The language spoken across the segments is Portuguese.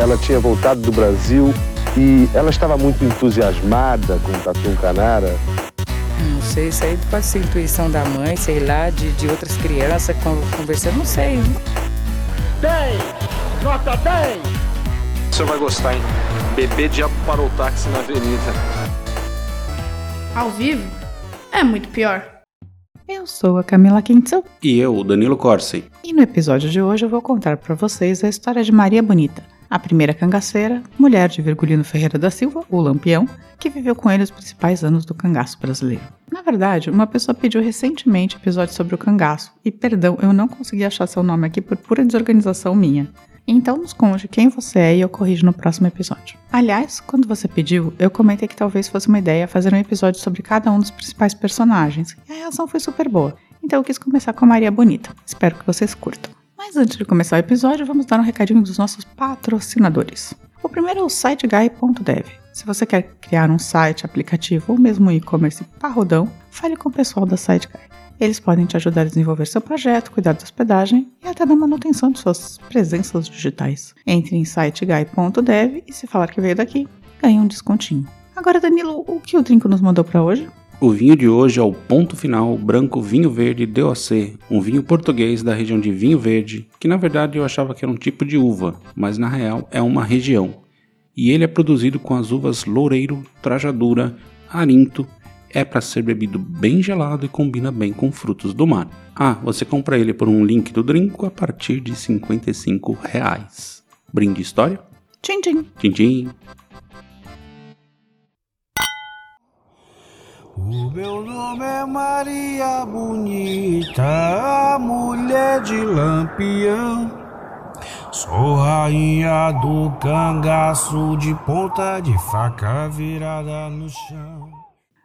ela tinha voltado do Brasil e ela estava muito entusiasmada com o Tatu Canara. Não sei, isso aí pode ser intuição da mãe, sei lá, de, de outras crianças conversando, não sei. 10! Nota 10! O senhor vai gostar, hein? Bebê diabo parou o táxi na avenida. Ao vivo? É muito pior. Eu sou a Camila Quintzel. E eu, Danilo Corsi. E no episódio de hoje eu vou contar para vocês a história de Maria Bonita, a primeira cangaceira, mulher de Virgulino Ferreira da Silva, o Lampião, que viveu com ele os principais anos do cangaço brasileiro. Na verdade, uma pessoa pediu recentemente episódio sobre o cangaço, e perdão, eu não consegui achar seu nome aqui por pura desorganização minha. Então nos conte quem você é e eu corrijo no próximo episódio. Aliás, quando você pediu, eu comentei que talvez fosse uma ideia fazer um episódio sobre cada um dos principais personagens, e a reação foi super boa. Então eu quis começar com a Maria Bonita. Espero que vocês curtam. Mas antes de começar o episódio, vamos dar um recadinho dos nossos patrocinadores. O primeiro é o siteguy.dev. Se você quer criar um site, aplicativo ou mesmo e-commerce parrudão, fale com o pessoal da SiteGuy. Eles podem te ajudar a desenvolver seu projeto, cuidar da hospedagem e até da manutenção de suas presenças digitais. Entre em siteguy.dev e se falar que veio daqui, ganhe um descontinho. Agora, Danilo, o que o Trinco nos mandou para hoje? O vinho de hoje é o Ponto Final Branco Vinho Verde DOC, um vinho português da região de Vinho Verde, que na verdade eu achava que era um tipo de uva, mas na real é uma região. E ele é produzido com as uvas Loureiro, Trajadura, Arinto é para ser bebido bem gelado e combina bem com frutos do mar. Ah, você compra ele por um link do Drinco a partir de 55 reais. Brinde história? Tchim, tchim. Tchim, tchim. O meu nome é Maria Bonita, mulher de Lampião. Sou rainha do cangaço de ponta de faca virada no chão.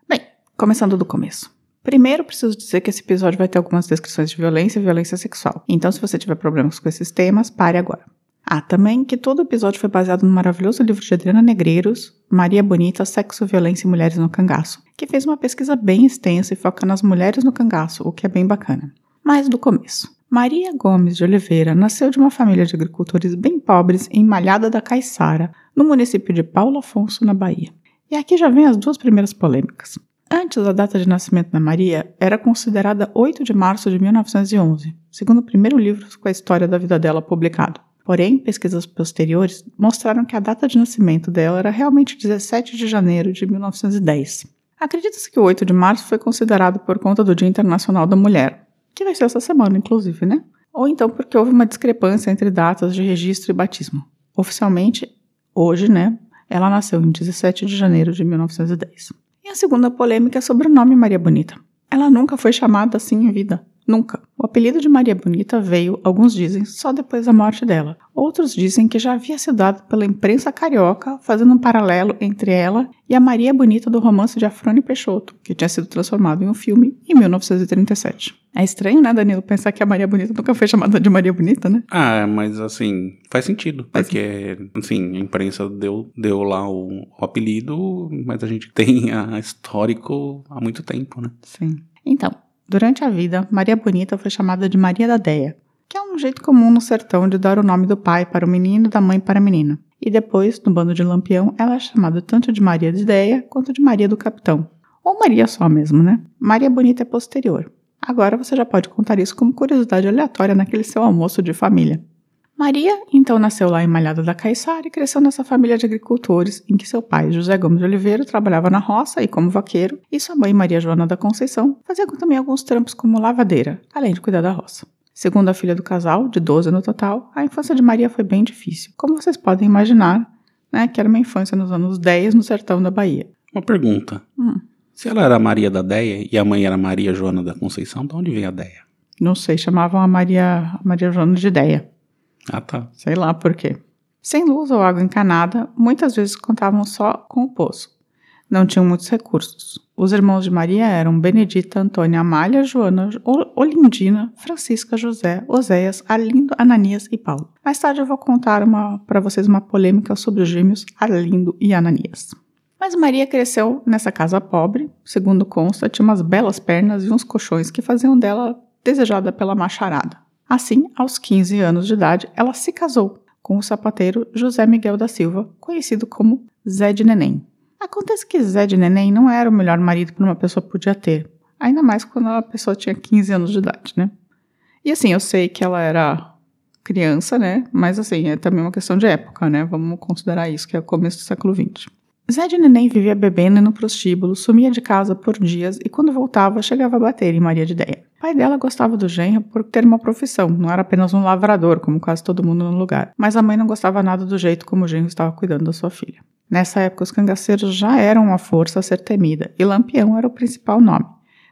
Bem, começando do começo. Primeiro, preciso dizer que esse episódio vai ter algumas descrições de violência e violência sexual. Então, se você tiver problemas com esses temas, pare agora. Ah, também que todo episódio foi baseado no maravilhoso livro de Adriana Negreiros, Maria Bonita, Sexo, Violência e Mulheres no Cangaço, que fez uma pesquisa bem extensa e foca nas mulheres no cangaço, o que é bem bacana. Mas do começo. Maria Gomes de Oliveira nasceu de uma família de agricultores bem pobres em Malhada da Caiçara, no município de Paulo Afonso, na Bahia. E aqui já vem as duas primeiras polêmicas. Antes, a data de nascimento da Maria era considerada 8 de março de 1911, segundo o primeiro livro com a história da vida dela publicado. Porém, pesquisas posteriores mostraram que a data de nascimento dela era realmente 17 de janeiro de 1910. Acredita-se que o 8 de março foi considerado por conta do Dia Internacional da Mulher, que vai ser essa semana, inclusive, né? Ou então porque houve uma discrepância entre datas de registro e batismo. Oficialmente, hoje, né, ela nasceu em 17 de janeiro de 1910. E a segunda polêmica é sobre o nome Maria Bonita. Ela nunca foi chamada assim em vida. Nunca. O apelido de Maria Bonita veio, alguns dizem, só depois da morte dela. Outros dizem que já havia sido dado pela imprensa carioca, fazendo um paralelo entre ela e a Maria Bonita do romance de Afrone Peixoto, que tinha sido transformado em um filme em 1937. É estranho, né, Danilo, pensar que a Maria Bonita nunca foi chamada de Maria Bonita, né? Ah, mas assim, faz sentido. Faz porque, assim, a imprensa deu, deu lá o, o apelido, mas a gente tem a histórico há muito tempo, né? Sim. Então, Durante a vida, Maria Bonita foi chamada de Maria da Deia, que é um jeito comum no sertão de dar o nome do pai para o menino e da mãe para a menina. E depois, no bando de Lampião, ela é chamada tanto de Maria de Deia quanto de Maria do Capitão. Ou Maria só mesmo, né? Maria Bonita é posterior. Agora você já pode contar isso como curiosidade aleatória naquele seu almoço de família. Maria, então, nasceu lá em Malhada da Caiçara e cresceu nessa família de agricultores, em que seu pai, José Gomes de Oliveira, trabalhava na roça e como vaqueiro, e sua mãe, Maria Joana da Conceição, fazia também alguns trampos como lavadeira, além de cuidar da roça. Segundo a filha do casal, de 12 no total, a infância de Maria foi bem difícil, como vocês podem imaginar, né, que era uma infância nos anos 10 no sertão da Bahia. Uma pergunta. Hum. Se ela era Maria da Deia e a mãe era Maria Joana da Conceição, de onde vem a Deia? Não sei, chamavam a Maria, a Maria Joana de Deia. Ah, tá. Sei lá por quê. Sem luz ou água encanada, muitas vezes contavam só com o poço. Não tinham muitos recursos. Os irmãos de Maria eram Benedita, Antônia, Amália, Joana, Olindina, Francisca, José, Oséias, Arlindo, Ananias e Paulo. Mais tarde eu vou contar para vocês uma polêmica sobre os gêmeos Arlindo e Ananias. Mas Maria cresceu nessa casa pobre, segundo consta, tinha umas belas pernas e uns colchões que faziam dela desejada pela macharada. Assim, aos 15 anos de idade, ela se casou com o sapateiro José Miguel da Silva, conhecido como Zé de Neném. Acontece que Zé de Neném não era o melhor marido que uma pessoa podia ter, ainda mais quando a pessoa tinha 15 anos de idade, né? E assim, eu sei que ela era criança, né? Mas assim, é também uma questão de época, né? Vamos considerar isso, que é o começo do século XX. Zé Neném vivia bebendo no prostíbulo, sumia de casa por dias e quando voltava chegava a bater em Maria de Ideia. O pai dela gostava do genro por ter uma profissão, não era apenas um lavrador, como quase todo mundo no lugar. Mas a mãe não gostava nada do jeito como o genro estava cuidando da sua filha. Nessa época, os cangaceiros já eram uma força a ser temida e Lampião era o principal nome,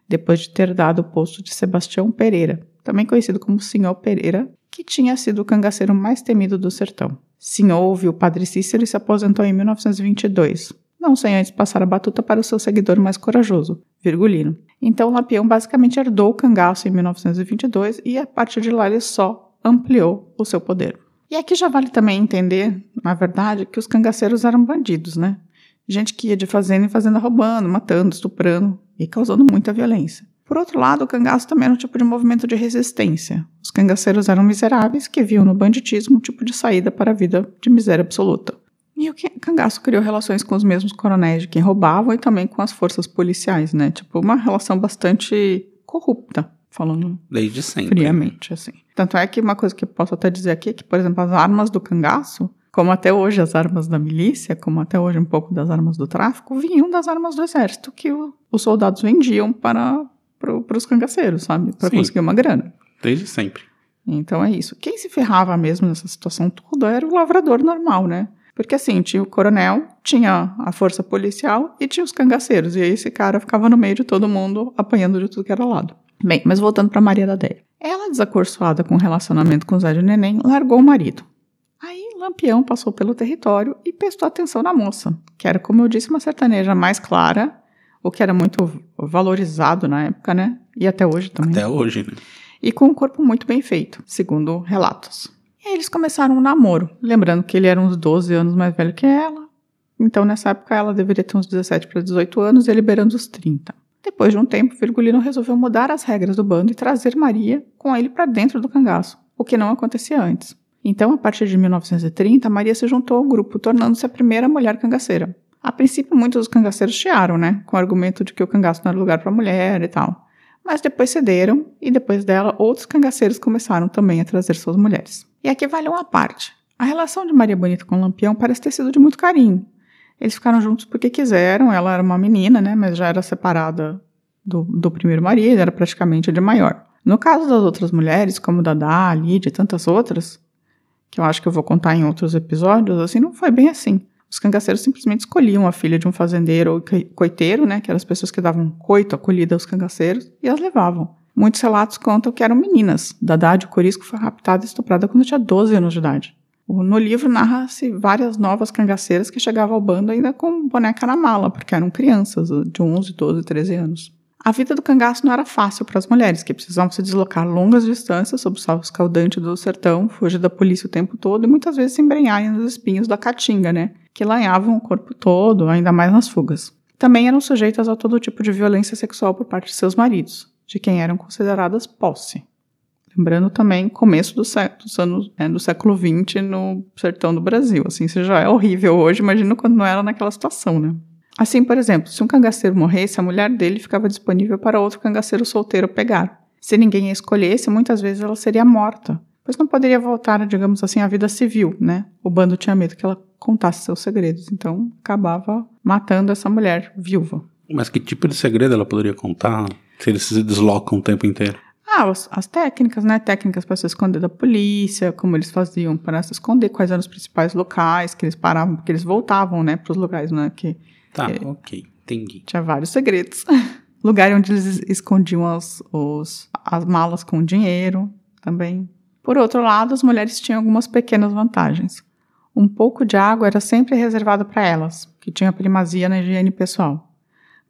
depois de ter dado o posto de Sebastião Pereira, também conhecido como Senhor Pereira, que tinha sido o cangaceiro mais temido do sertão. Sim, houve o padre Cícero e se aposentou em 1922, não sem antes passar a batuta para o seu seguidor mais corajoso, Virgulino. Então Lampião basicamente herdou o cangaço em 1922 e a partir de lá ele só ampliou o seu poder. E aqui já vale também entender, na verdade, que os cangaceiros eram bandidos, né? Gente que ia de fazenda em fazenda roubando, matando, estuprando e causando muita violência. Por outro lado, o cangaço também era um tipo de movimento de resistência. Os cangaceiros eram miseráveis que viam no banditismo um tipo de saída para a vida de miséria absoluta. E o cangaço criou relações com os mesmos coronéis de quem roubavam e também com as forças policiais, né? Tipo, uma relação bastante corrupta, falando Desde sempre. friamente, assim. Tanto é que uma coisa que eu posso até dizer aqui é que, por exemplo, as armas do cangaço, como até hoje as armas da milícia, como até hoje um pouco das armas do tráfico, vinham das armas do exército que o, os soldados vendiam para para os cangaceiros, sabe? Para conseguir uma grana. Desde sempre. Então é isso. Quem se ferrava mesmo nessa situação toda era o lavrador normal, né? Porque assim, tinha o coronel, tinha a força policial e tinha os cangaceiros. E aí esse cara ficava no meio de todo mundo, apanhando de tudo que era lado. Bem, mas voltando para Maria da Déia. Ela, desacorçoada com o relacionamento com Zé de Neném, largou o marido. Aí Lampião passou pelo território e prestou atenção na moça, que era, como eu disse, uma sertaneja mais clara, o que era muito valorizado na época, né? E até hoje também. Até hoje, né? E com um corpo muito bem feito, segundo relatos. E aí eles começaram um namoro, lembrando que ele era uns 12 anos mais velho que ela. Então, nessa época, ela deveria ter uns 17 para 18 anos e ele beirando os 30. Depois de um tempo, Virgulino resolveu mudar as regras do bando e trazer Maria com ele para dentro do cangaço, o que não acontecia antes. Então, a partir de 1930, Maria se juntou ao grupo, tornando-se a primeira mulher cangaceira. A princípio, muitos dos cangaceiros chiaram, né? Com o argumento de que o cangaço não era lugar para mulher e tal. Mas depois cederam, e depois dela, outros cangaceiros começaram também a trazer suas mulheres. E aqui vale uma parte. A relação de Maria Bonita com Lampião parece ter sido de muito carinho. Eles ficaram juntos porque quiseram, ela era uma menina, né? Mas já era separada do, do primeiro marido, era praticamente de maior. No caso das outras mulheres, como Dadá, Lídia e tantas outras, que eu acho que eu vou contar em outros episódios, assim, não foi bem assim. Os cangaceiros simplesmente escolhiam a filha de um fazendeiro ou coiteiro, né, que eram as pessoas que davam coito, acolhida aos cangaceiros, e as levavam. Muitos relatos contam que eram meninas. Dadá de Corisco foi raptada e estuprada quando tinha 12 anos de idade. No livro narra-se várias novas cangaceiras que chegavam ao bando ainda com boneca na mala, porque eram crianças de 11, 12, 13 anos. A vida do cangaço não era fácil para as mulheres, que precisavam se deslocar longas distâncias sob o sol escaldante do sertão, fugir da polícia o tempo todo e muitas vezes se embrenharem nos espinhos da caatinga, né? Que lanhavam o corpo todo, ainda mais nas fugas. Também eram sujeitas a todo tipo de violência sexual por parte de seus maridos, de quem eram consideradas posse. Lembrando também começo do, dos anos, é, do século XX no sertão do Brasil. Assim, isso já é horrível hoje, imagina quando não era naquela situação, né? Assim, por exemplo, se um cangaceiro morresse, a mulher dele ficava disponível para outro cangaceiro solteiro pegar. Se ninguém a escolhesse, muitas vezes ela seria morta, pois não poderia voltar, digamos assim, à vida civil, né? O bando tinha medo que ela contasse seus segredos, então acabava matando essa mulher viúva. Mas que tipo de segredo ela poderia contar se eles se deslocam o tempo inteiro? Ah, as, as técnicas, né? Técnicas para se esconder da polícia, como eles faziam para se esconder, quais eram os principais locais que eles paravam, porque eles voltavam, né, para os lugares, né, que Tá, é, ok, entendi. Tinha vários segredos. Lugar onde eles escondiam as, os, as malas com dinheiro também. Por outro lado, as mulheres tinham algumas pequenas vantagens. Um pouco de água era sempre reservado para elas, que tinha primazia na higiene pessoal.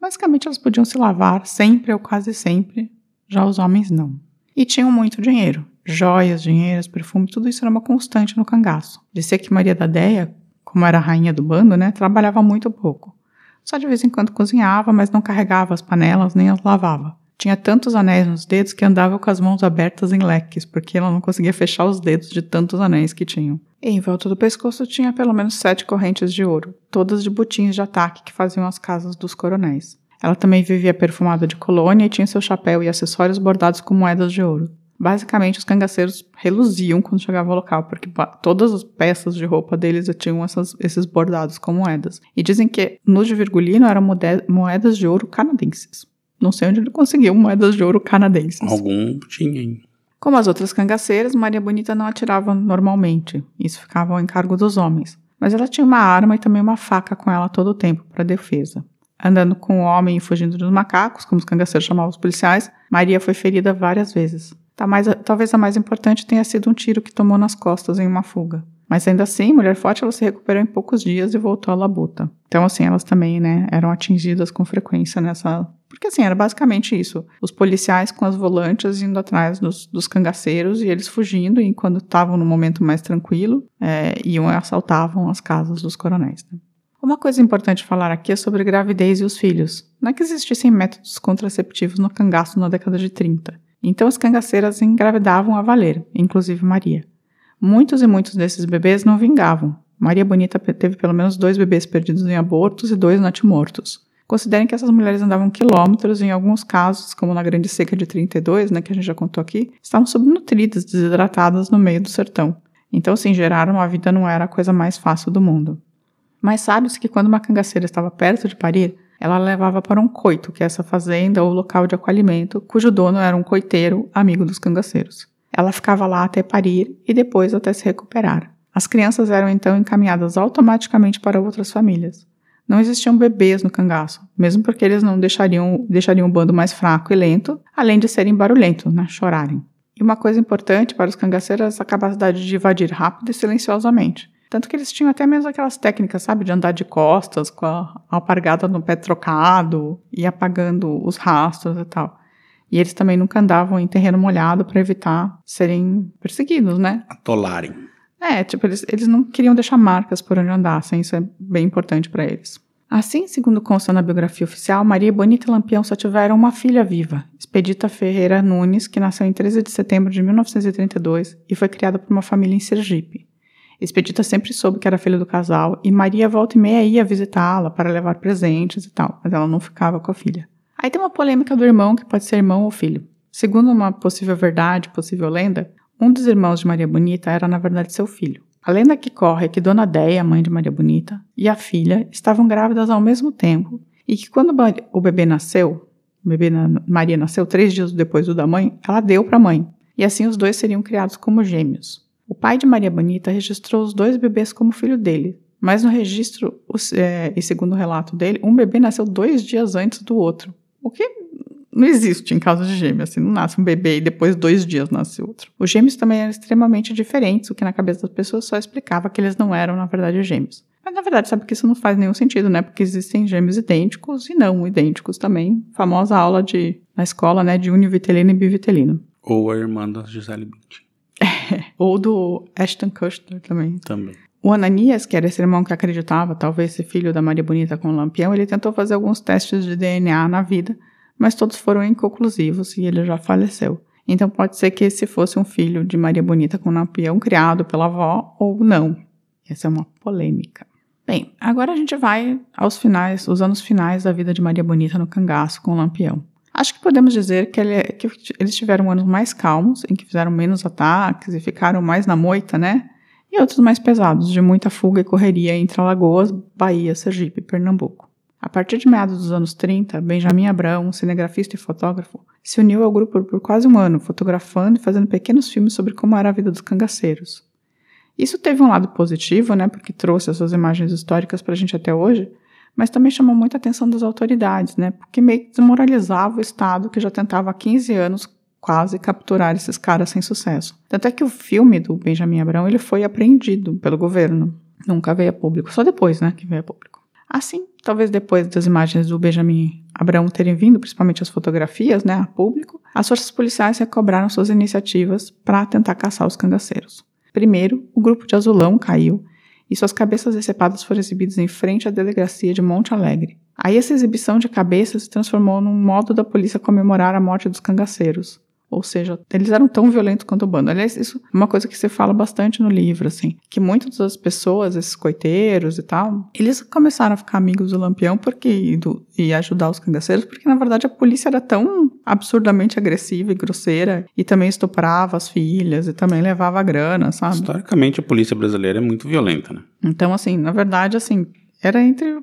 Basicamente, elas podiam se lavar sempre ou quase sempre, já os homens não. E tinham muito dinheiro. Joias, dinheiros, perfume, tudo isso era uma constante no cangaço. Dizia que Maria da Deia, como era a rainha do bando, né, trabalhava muito pouco. Só de vez em quando cozinhava, mas não carregava as panelas nem as lavava. Tinha tantos anéis nos dedos que andava com as mãos abertas em leques, porque ela não conseguia fechar os dedos de tantos anéis que tinham. E em volta do pescoço tinha pelo menos sete correntes de ouro, todas de botins de ataque que faziam as casas dos coronéis. Ela também vivia perfumada de colônia e tinha seu chapéu e acessórios bordados com moedas de ouro. Basicamente, os cangaceiros reluziam quando chegava ao local, porque todas as peças de roupa deles tinham essas, esses bordados com moedas. E dizem que no de Virgulino eram moedas de ouro canadenses. Não sei onde ele conseguiu moedas de ouro canadenses. Algum tinha, hein? Como as outras cangaceiras, Maria Bonita não atirava normalmente. Isso ficava ao encargo dos homens. Mas ela tinha uma arma e também uma faca com ela todo o tempo para defesa. Andando com o homem e fugindo dos macacos, como os cangaceiros chamavam os policiais, Maria foi ferida várias vezes. Tá mais, talvez a mais importante tenha sido um tiro que tomou nas costas em uma fuga. Mas ainda assim, mulher forte, ela se recuperou em poucos dias e voltou à labuta. Então, assim, elas também, né, eram atingidas com frequência nessa. Porque, assim, era basicamente isso. Os policiais com as volantes indo atrás dos, dos cangaceiros e eles fugindo, e quando estavam no momento mais tranquilo, é, iam e assaltavam as casas dos coronéis. Né? Uma coisa importante falar aqui é sobre gravidez e os filhos. Não é que existissem métodos contraceptivos no cangaço na década de 30. Então as cangaceiras engravidavam a valer, inclusive Maria. Muitos e muitos desses bebês não vingavam. Maria Bonita teve pelo menos dois bebês perdidos em abortos e dois natimortos. Considerem que essas mulheres andavam quilômetros em alguns casos, como na Grande Seca de 32, né, que a gente já contou aqui, estavam subnutridas, desidratadas no meio do sertão. Então, assim, gerar uma vida não era a coisa mais fácil do mundo. Mas sabe-se que quando uma cangaceira estava perto de parir, ela levava para um coito, que é essa fazenda ou local de acolhimento, cujo dono era um coiteiro, amigo dos cangaceiros. Ela ficava lá até parir e depois até se recuperar. As crianças eram então encaminhadas automaticamente para outras famílias. Não existiam bebês no cangaço, mesmo porque eles não deixariam, deixariam o bando mais fraco e lento, além de serem barulhentos, né, chorarem. E uma coisa importante para os cangaceiros é essa capacidade de invadir rápido e silenciosamente. Tanto que eles tinham até mesmo aquelas técnicas, sabe, de andar de costas com a alpargata no pé trocado e apagando os rastros e tal. E eles também nunca andavam em terreno molhado para evitar serem perseguidos, né? Atolarem. É, tipo, eles, eles não queriam deixar marcas por onde andassem, isso é bem importante para eles. Assim, segundo consta na biografia oficial, Maria Bonita e Lampião só tiveram uma filha viva, Expedita Ferreira Nunes, que nasceu em 13 de setembro de 1932 e foi criada por uma família em Sergipe. Expedita sempre soube que era filha do casal e Maria volta e meia ia visitá-la para levar presentes e tal, mas ela não ficava com a filha. Aí tem uma polêmica do irmão que pode ser irmão ou filho. Segundo uma possível verdade, possível lenda, um dos irmãos de Maria Bonita era na verdade seu filho. A lenda que corre é que Dona Deia, mãe de Maria Bonita, e a filha estavam grávidas ao mesmo tempo e que quando o bebê nasceu, o bebê Maria nasceu três dias depois do da mãe, ela deu para a mãe. E assim os dois seriam criados como gêmeos. O pai de Maria Bonita registrou os dois bebês como filho dele, mas no registro, é, e segundo o relato dele, um bebê nasceu dois dias antes do outro. O que não existe em caso de gêmeos, assim, não nasce um bebê e depois dois dias nasce outro. Os gêmeos também eram extremamente diferentes, o que na cabeça das pessoas só explicava que eles não eram, na verdade, gêmeos. Mas na verdade, sabe que isso não faz nenhum sentido, né? Porque existem gêmeos idênticos e não idênticos também. Famosa aula de na escola, né, de univitelino e bivitelino. Ou a irmã da Gisele Bündchen. Ou do Ashton Kutcher também. Também. O Ananias, que era esse irmão que acreditava talvez ser filho da Maria Bonita com o Lampião, ele tentou fazer alguns testes de DNA na vida, mas todos foram inconclusivos e ele já faleceu. Então pode ser que esse fosse um filho de Maria Bonita com Lampião criado pela avó ou não. Essa é uma polêmica. Bem, agora a gente vai aos finais, os anos finais da vida de Maria Bonita no cangaço com o Lampião. Acho que podemos dizer que, ele, que, eles tiveram anos mais calmos, em que fizeram menos ataques e ficaram mais na moita, né? E outros mais pesados, de muita fuga e correria entre Alagoas, Bahia, Sergipe e Pernambuco. A partir de meados dos anos 30, Benjamin Abrão, cinegrafista e fotógrafo, se uniu ao grupo por quase um ano, fotografando e fazendo pequenos filmes sobre como era a vida dos cangaceiros. Isso teve um lado positivo, né, porque trouxe essas imagens históricas para a gente até hoje, mas também chamou muita atenção das autoridades, né? Porque meio que desmoralizava o Estado que já tentava há 15 anos quase capturar esses caras sem sucesso. Tanto é que o filme do Benjamin Abrão ele foi apreendido pelo governo. Nunca veio a público, só depois, né, que veio a público. Assim, talvez depois das imagens do Benjamin Abrão terem vindo, principalmente as fotografias, né, a público, as forças policiais recobraram suas iniciativas para tentar caçar os cangaceiros. Primeiro, o grupo de Azulão caiu e suas cabeças decepadas foram exibidas em frente à delegacia de Monte Alegre. Aí essa exibição de cabeça se transformou num modo da polícia comemorar a morte dos cangaceiros. Ou seja, eles eram tão violentos quanto o bando. Aliás, isso é uma coisa que se fala bastante no livro, assim, que muitas das pessoas, esses coiteiros e tal, eles começaram a ficar amigos do Lampião porque e, do, e ajudar os cangaceiros, porque na verdade a polícia era tão absurdamente agressiva e grosseira e também estuprava as filhas e também levava grana, sabe? Historicamente, a polícia brasileira é muito violenta, né? Então, assim, na verdade, assim, era entre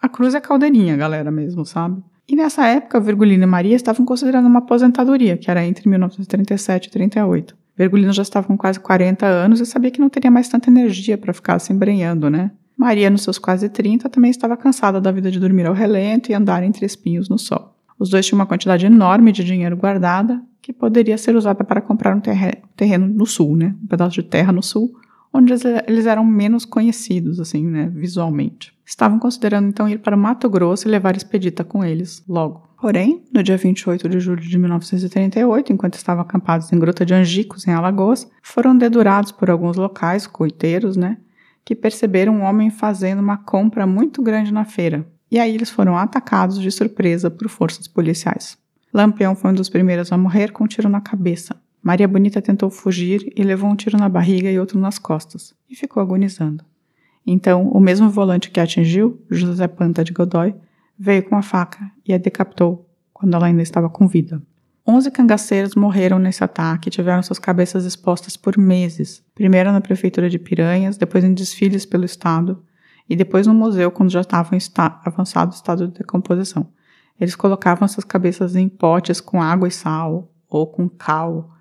a cruz e a caldeirinha, galera mesmo, sabe? E nessa época, Virgulino e Maria estavam considerando uma aposentadoria, que era entre 1937 e 38. Virgulino já estava com quase 40 anos e sabia que não teria mais tanta energia para ficar se embrenhando, né? Maria, nos seus quase 30, também estava cansada da vida de dormir ao relento e andar entre espinhos no sol. Os dois tinham uma quantidade enorme de dinheiro guardada que poderia ser usada para comprar um terreno no sul, né? Um pedaço de terra no sul, onde eles eram menos conhecidos, assim, né, visualmente. Estavam considerando então ir para o Mato Grosso e levar Expedita com eles logo. Porém, no dia 28 de julho de 1938, enquanto estavam acampados em Gruta de Angicos, em Alagoas, foram dedurados por alguns locais, coiteiros, né, que perceberam um homem fazendo uma compra muito grande na feira. E aí eles foram atacados de surpresa por forças policiais. Lampião foi um dos primeiros a morrer com um tiro na cabeça. Maria Bonita tentou fugir e levou um tiro na barriga e outro nas costas, e ficou agonizando. Então, o mesmo volante que a atingiu, José Panta de Godoy, veio com a faca e a decapitou quando ela ainda estava com vida. Onze cangaceiros morreram nesse ataque e tiveram suas cabeças expostas por meses, primeiro na prefeitura de Piranhas, depois em desfiles pelo estado e depois no museu quando já estavam em avançado estado de decomposição. Eles colocavam suas cabeças em potes com água e sal ou com cal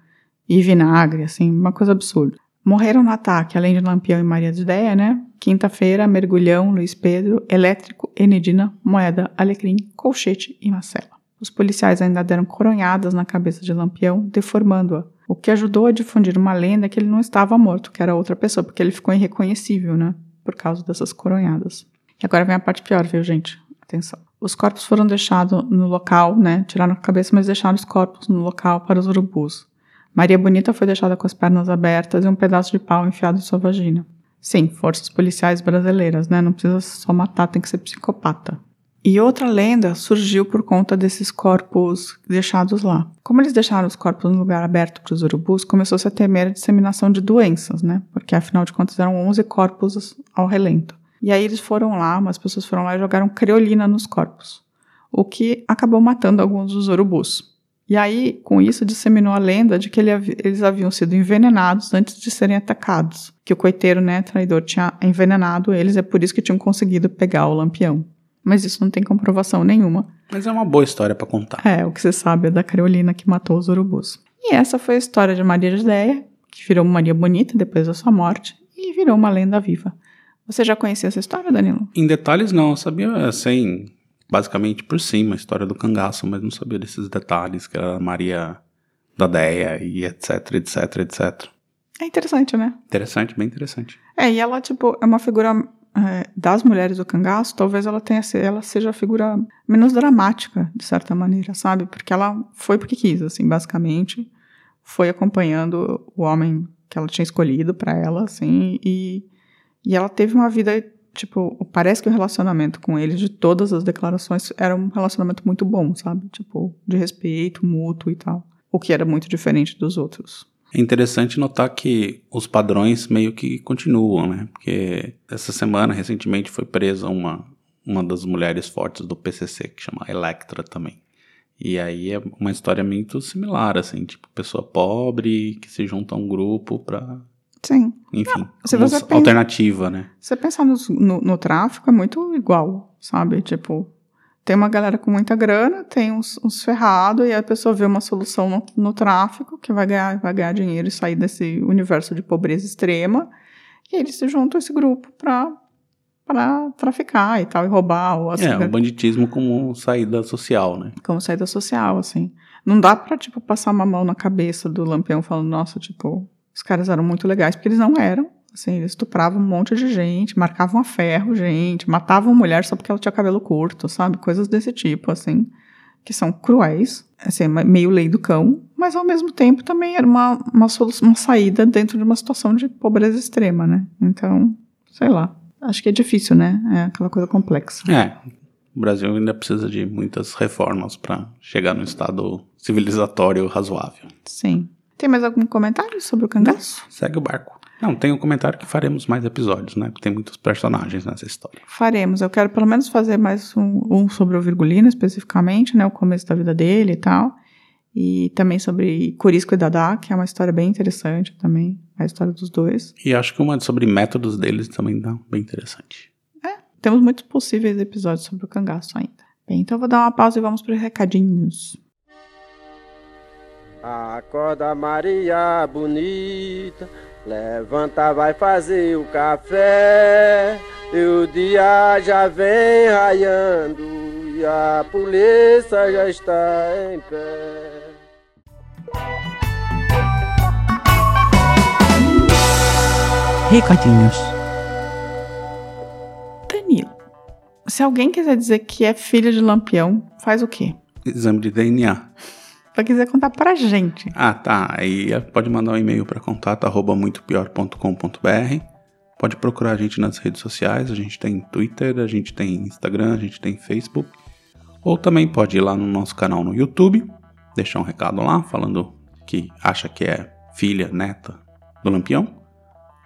e vinagre, assim, uma coisa absurda. Morreram no ataque, além de Lampião e Maria de Ideia, né? Quinta-feira, Mergulhão, Luiz Pedro, Elétrico, Enedina, Moeda, Alecrim, Colchete e Marcela. Os policiais ainda deram coronhadas na cabeça de Lampião, deformando-a, o que ajudou a difundir uma lenda que ele não estava morto, que era outra pessoa, porque ele ficou irreconhecível, né? Por causa dessas coronhadas. E agora vem a parte pior, viu, gente? Atenção. Os corpos foram deixados no local, né? Tiraram a cabeça, mas deixaram os corpos no local para os urubus. Maria Bonita foi deixada com as pernas abertas e um pedaço de pau enfiado em sua vagina. Sim, forças policiais brasileiras, né? Não precisa só matar, tem que ser psicopata. E outra lenda surgiu por conta desses corpos deixados lá. Como eles deixaram os corpos no lugar aberto para os urubus, começou-se a temer a disseminação de doenças, né? Porque afinal de contas eram 11 corpos ao relento. E aí eles foram lá, umas pessoas foram lá e jogaram creolina nos corpos, o que acabou matando alguns dos urubus. E aí, com isso, disseminou a lenda de que ele, eles haviam sido envenenados antes de serem atacados. Que o coiteiro, né, traidor, tinha envenenado eles, é por isso que tinham conseguido pegar o lampião. Mas isso não tem comprovação nenhuma. Mas é uma boa história para contar. É, o que você sabe é da Creolina que matou os urubus. E essa foi a história de Maria de Ideia, que virou Maria Bonita depois da sua morte, e virou uma lenda viva. Você já conhecia essa história, Danilo? Em detalhes, não. Eu sabia, assim, basicamente por cima a história do cangaço, mas não sabia desses detalhes, que era Maria da Deia e etc, etc, etc. É interessante, né? Interessante, bem interessante. É, e ela, tipo, é uma figura é, das mulheres do cangaço, talvez ela tenha ela seja a figura menos dramática, de certa maneira, sabe? Porque ela foi porque quis, assim, basicamente. Foi acompanhando o homem que ela tinha escolhido para ela, assim, e, e ela teve uma vida tipo, parece que o relacionamento com eles, de todas as declarações, era um relacionamento muito bom, sabe? Tipo, de respeito mútuo e tal. O que era muito diferente dos outros. É interessante notar que os padrões meio que continuam, né? Porque essa semana, recentemente, foi presa uma, uma das mulheres fortes do PCC, que chama Electra também. E aí é uma história muito similar, assim, tipo, pessoa pobre que se junta a um grupo pra Sim. Enfim, Não, se você pensa, alternativa, né? Você pensar no, no, no, tráfico é muito igual, sabe? Tipo, tem uma galera com muita grana, tem uns, uns ferrados, e a pessoa vê uma solução no, no, tráfico, que vai ganhar, vai ganhar dinheiro e sair desse universo de pobreza extrema, e eles se juntam a esse grupo pra, pra traficar e tal, e roubar. Ou assim, é, o banditismo como saída social, né? Como saída social, assim. Não dá pra, tipo, passar uma mão na cabeça do lampião falando, nossa, tipo, os caras eram muito legais, porque eles não eram. Assim, eles estupravam um monte de gente, marcavam a ferro, gente, matavam mulher só porque ela tinha cabelo curto, sabe? Coisas desse tipo, assim, que são cruéis, assim, meio lei do cão, mas ao mesmo tempo também era uma, uma, solução, uma saída dentro de uma situação de pobreza extrema, né? Então, sei lá. Acho que é difícil, né? É aquela coisa complexa. É. O Brasil ainda precisa de muitas reformas para chegar num estado civilizatório razoável. Sim. Tem mais algum comentário sobre o cangaço? Segue o barco. Não, tem um comentário que faremos mais episódios, né? Porque tem muitos personagens nessa história. Faremos. Eu quero pelo menos fazer mais um, um sobre o Virgulino especificamente, né? O começo da vida dele e tal. E também sobre Curisco e Dadá, que é uma história bem interessante também, a história dos dois. E acho que uma sobre métodos deles também dá bem interessante. Temos muitos possíveis episódios sobre o cangaço ainda. Bem, então eu vou dar uma pausa e vamos para os recadinhos. Acorda Maria bonita, levanta, vai fazer o café. E o dia já vem raiando e a polícia já está em pé. Recadinhos. Danilo, se alguém quiser dizer que é filho de Lampião, faz o quê? Exame de DNA. Vai quiser contar pra gente. Ah, tá. Aí pode mandar um e-mail para contato arroba muitopior.com.br. Pode procurar a gente nas redes sociais. A gente tem Twitter, a gente tem Instagram, a gente tem Facebook. Ou também pode ir lá no nosso canal no YouTube, deixar um recado lá falando que acha que é filha, neta do Lampião.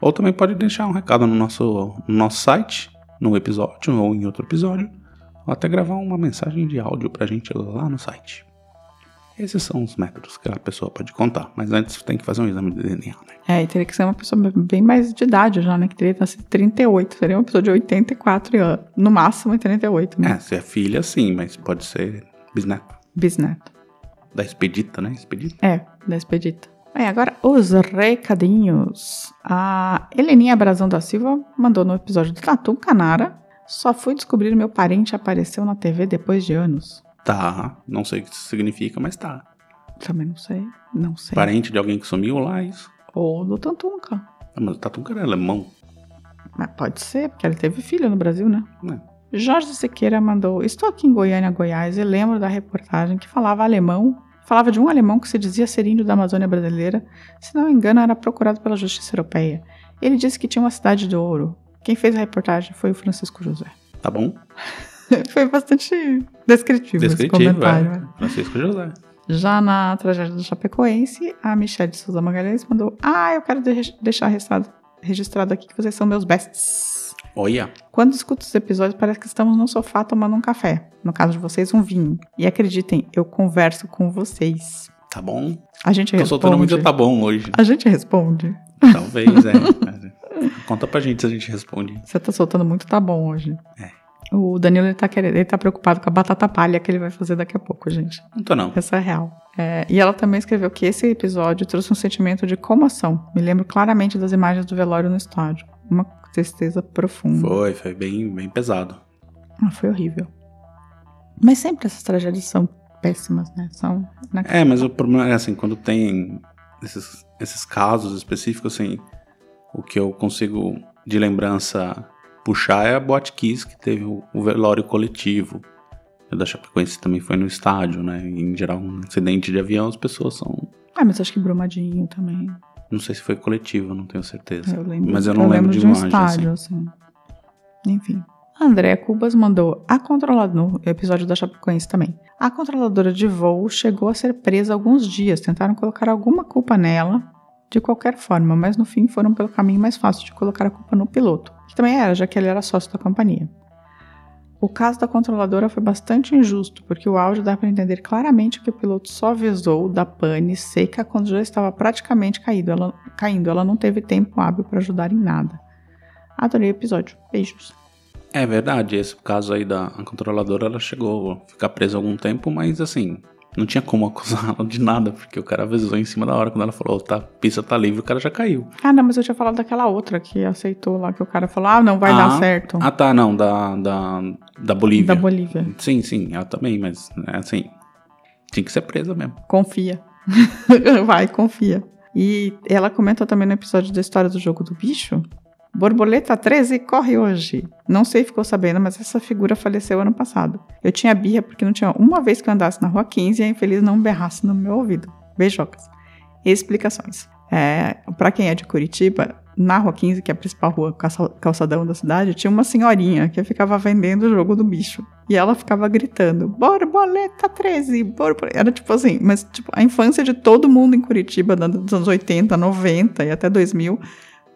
Ou também pode deixar um recado no nosso, no nosso site, no episódio ou em outro episódio. Ou até gravar uma mensagem de áudio pra gente lá no site. Esses são os métodos que a pessoa pode contar. Mas antes tem que fazer um exame de DNA, né? É, e teria que ser uma pessoa bem mais de idade já, né? Que teria que nascer 38. Seria uma pessoa de 84 anos. No máximo 38, né? É, se é filha, sim, mas pode ser bisneto. Bisneto. Da expedita, né? Expedita. É, da expedita. Bem, agora os recadinhos. A Heleninha Brazão da Silva mandou no episódio do Tatu Canara. Só fui descobrir meu parente apareceu na TV depois de anos. Tá, não sei o que isso significa, mas tá. Também não sei, não sei. Parente de alguém que sumiu lá, isso. Ou do Tantunca. Ah, mas o Tatunca era alemão. Mas pode ser, porque ele teve filho no Brasil, né? É. Jorge Sequeira mandou: Estou aqui em Goiânia, Goiás, e lembro da reportagem que falava alemão. Falava de um alemão que se dizia ser índio da Amazônia brasileira, se não me engano, era procurado pela Justiça Europeia. Ele disse que tinha uma cidade de ouro. Quem fez a reportagem foi o Francisco José. Tá bom? foi bastante descritivo, esse Descritivo, comentário. é. né? Francisco José. Já na tragédia do Chapecoense, a Michelle de Souza Magalhães mandou: Ah, eu quero de- deixar registrado, registrado aqui que vocês são meus bests. Olha. Quando escuto os episódios, parece que estamos no sofá tomando um café. No caso de vocês, um vinho. E acreditem, eu converso com vocês. Tá bom. A gente Tô responde. soltando muito tá bom hoje. A gente responde. Talvez, é. Conta pra gente se a gente responde. Você tá soltando muito tá bom hoje. É. O Danilo ele tá querendo, ele tá preocupado com a batata palha que ele vai fazer daqui a pouco, gente. Não tô não. Essa é real. É, e ela também escreveu que esse episódio trouxe um sentimento de comoção. Me lembro claramente das imagens do velório no estádio. Uma tristeza profunda. Foi, foi bem, bem pesado. Ah, foi horrível. Mas sempre essas tragédias são péssimas, né? São. É, mas o problema é assim, quando tem esses, esses casos específicos, assim, o que eu consigo de lembrança puxar é a Botkiss, que teve o, o velório coletivo. O da Chapecoense também foi no estádio, né? Em geral, um acidente de avião, as pessoas são. Ah, mas acho que Brumadinho também. Não sei se foi coletivo, não tenho certeza. Eu lembro, mas eu não lembro, de um imagem. estádio, assim. assim. Enfim. A Andréa Cubas mandou a controladora, no episódio da Chapecoense também. A controladora de voo chegou a ser presa alguns dias. Tentaram colocar alguma culpa nela, de qualquer forma, mas no fim foram pelo caminho mais fácil de colocar a culpa no piloto, que também era, já que ele era sócio da companhia. O caso da controladora foi bastante injusto, porque o áudio dá para entender claramente que o piloto só avisou da pane seca quando já estava praticamente caído. Ela, caindo. Ela não teve tempo hábil para ajudar em nada. Adorei o episódio. Beijos. É verdade, esse caso aí da controladora, ela chegou a ficar presa algum tempo, mas assim, não tinha como acusá-la de nada, porque o cara avisou em cima da hora, quando ela falou, tá, a pista tá livre, o cara já caiu. Ah, não, mas eu tinha falado daquela outra que aceitou lá, que o cara falou, ah, não vai ah, dar certo. Ah, tá, não, da, da, da Bolívia. Da Bolívia. Sim, sim, ela também, mas é assim, tinha que ser presa mesmo. Confia. vai, confia. E ela comenta também no episódio da história do jogo do bicho. Borboleta 13 corre hoje. Não sei se ficou sabendo, mas essa figura faleceu ano passado. Eu tinha birra porque não tinha uma vez que eu andasse na rua 15 e a infeliz não berrasse no meu ouvido. Beijocas. Explicações. É, para quem é de Curitiba, na rua 15, que é a principal rua calça- calçadão da cidade, tinha uma senhorinha que ficava vendendo o jogo do bicho. E ela ficava gritando: Borboleta 13, borboleta. Era tipo assim, mas tipo, a infância de todo mundo em Curitiba, dos anos 80, 90 e até 2000,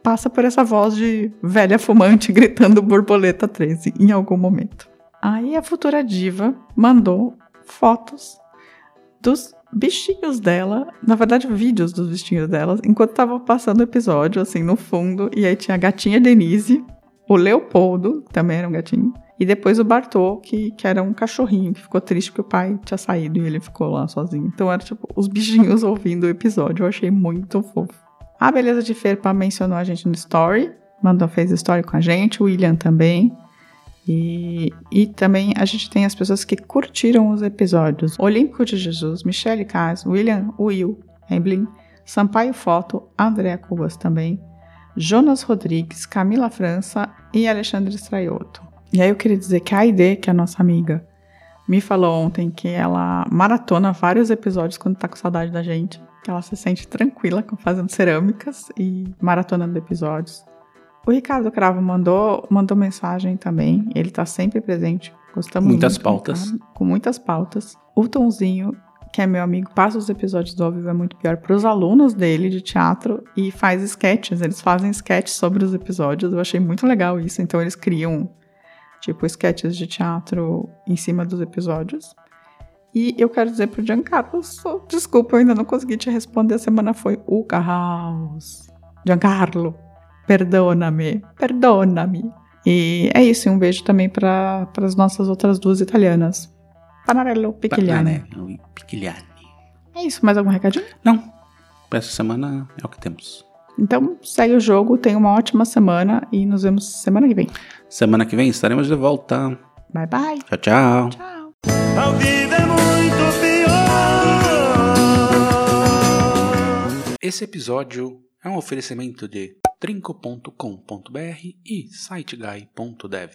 passa por essa voz de velha fumante gritando borboleta 13 em algum momento. Aí a futura diva mandou fotos dos bichinhos dela, na verdade, vídeos dos bichinhos dela, enquanto tava passando o episódio, assim, no fundo, e aí tinha a gatinha Denise, o Leopoldo, que também era um gatinho, e depois o Bartô, que, que era um cachorrinho, que ficou triste porque o pai tinha saído e ele ficou lá sozinho. Então era tipo os bichinhos ouvindo o episódio, eu achei muito fofo. A Beleza de Ferpa mencionou a gente no story, mandou, fez story com a gente, o William também. E, e também a gente tem as pessoas que curtiram os episódios. Olímpico de Jesus, Michele Cas, William Will, Emblin, Sampaio Foto, Andréa Cubas também, Jonas Rodrigues, Camila França e Alexandre Straioto. E aí eu queria dizer que a Aide, que é a nossa amiga, me falou ontem que ela maratona vários episódios quando tá com saudade da gente. Que ela se sente tranquila fazendo cerâmicas e maratonando episódios. O Ricardo Cravo mandou, mandou mensagem também. Ele tá sempre presente. Gostamos Muitas muito, pautas. Ricardo, com muitas pautas. O Tonzinho, que é meu amigo, passa os episódios do ao vivo é muito pior para os alunos dele de teatro e faz sketches. Eles fazem sketches sobre os episódios. Eu achei muito legal isso. Então eles criam tipo sketches de teatro em cima dos episódios. E eu quero dizer pro Giancarlo, só- desculpa, eu ainda não consegui te responder. A semana foi o Carros. Giancarlo, perdona-me, perdona-me. E é isso, e um beijo também para as nossas outras duas italianas. Panarello Picchigliani. Panarello. É isso, mais algum recadinho? Não. Essa semana é o que temos. Então segue o jogo, tenha uma ótima semana e nos vemos semana que vem. Semana que vem estaremos de volta. Bye bye. Tchau, tchau. Tchau. A vida é muito pior. Esse episódio é um oferecimento de trinco.com.br e siteguy.dev.